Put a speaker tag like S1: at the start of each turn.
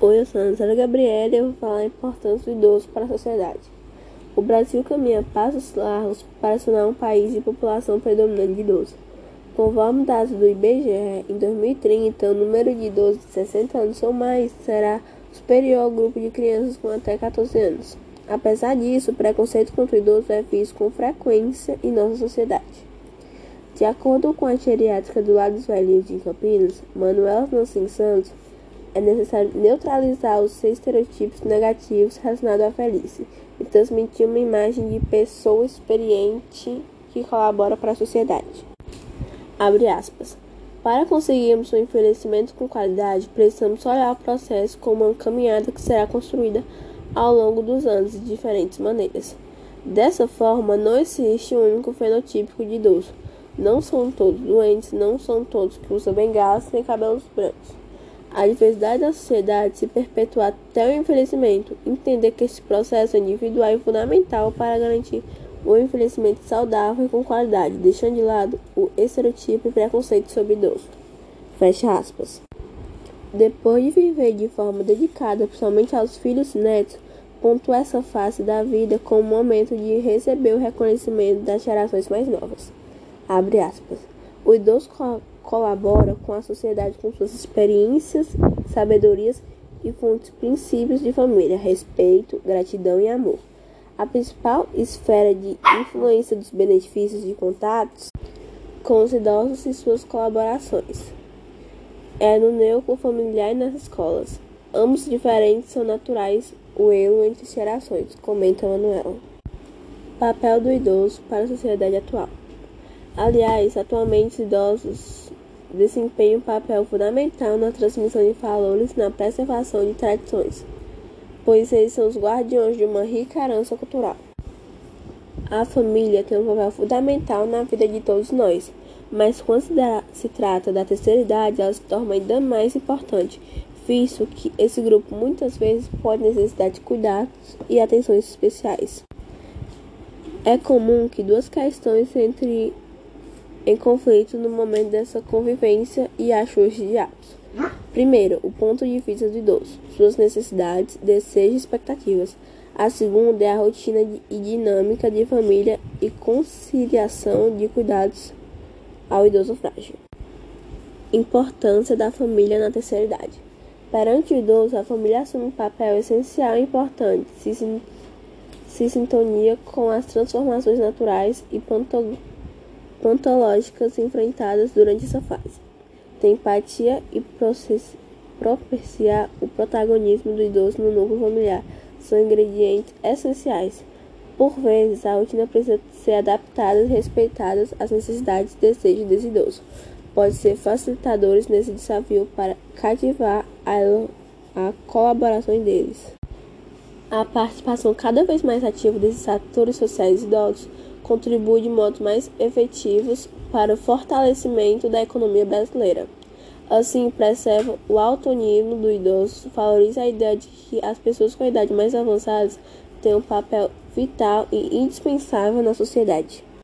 S1: Oi, eu sou a Ana Gabriela e eu vou falar a importância do idoso para a sociedade. O Brasil caminha passos largos para se tornar um país de população predominante de idosos. Conforme dados do IBGE, em 2030, o número de idosos de 60 anos ou mais será superior ao grupo de crianças com até 14 anos. Apesar disso, o preconceito contra o idoso é visto com frequência em nossa sociedade. De acordo com a geriátrica do Lado dos de Campinas, Manuel Nancy Santos, é necessário neutralizar os estereotipos negativos relacionados à velhice e transmitir uma imagem de pessoa experiente que colabora para a sociedade. Para conseguirmos um envelhecimento com qualidade, precisamos olhar o processo como uma caminhada que será construída ao longo dos anos de diferentes maneiras. Dessa forma, não existe um único fenotípico de idoso. Não são todos doentes, não são todos que usam bengalas nem cabelos brancos. A diversidade da sociedade se perpetua até o envelhecimento. Entender que esse processo individual é fundamental para garantir o envelhecimento saudável e com qualidade, deixando de lado o estereotipo e preconceito sobre idoso. Fecha aspas. Depois de viver de forma dedicada, principalmente aos filhos e netos, pontua essa fase da vida como o momento de receber o reconhecimento das gerações mais novas. Abre aspas. O idoso colabora com a sociedade com suas experiências, sabedorias e fontes princípios de família, respeito, gratidão e amor. A principal esfera de influência dos benefícios de contatos com os idosos e suas colaborações é no núcleo familiar e nas escolas. Ambos diferentes são naturais o elo entre gerações, comenta Manuela. Papel do idoso para a sociedade atual. Aliás, atualmente os idosos desempenha um papel fundamental na transmissão de valores e na preservação de tradições, pois eles são os guardiões de uma rica herança cultural. A família tem um papel fundamental na vida de todos nós, mas quando se trata da terceira idade, ela se torna ainda mais importante, visto que esse grupo muitas vezes pode necessitar de cuidados e atenções especiais. É comum que duas questões entre em conflito no momento dessa convivência e ajuste de hábitos. Primeiro, o ponto de vista do idoso, suas necessidades, desejos e expectativas. A segunda é a rotina e dinâmica de família e conciliação de cuidados ao idoso frágil. Importância da família na terceira idade. Perante o idoso, a família assume um papel essencial e importante, se, se sintonia com as transformações naturais e ontológicas enfrentadas durante essa fase. Tem empatia e propiciar o protagonismo do idoso no núcleo familiar são ingredientes essenciais. Por vezes, a rotina precisa ser adaptada e respeitada às necessidades e desejos desse idoso. Pode ser facilitadores nesse desafio para cativar a, a colaboração deles. A participação cada vez mais ativa desses atores sociais idosos contribui de modo mais efetivos para o fortalecimento da economia brasileira. Assim, preserva o alto nível do idoso, valoriza a ideia de que as pessoas com idade mais avançada têm um papel vital e indispensável na sociedade.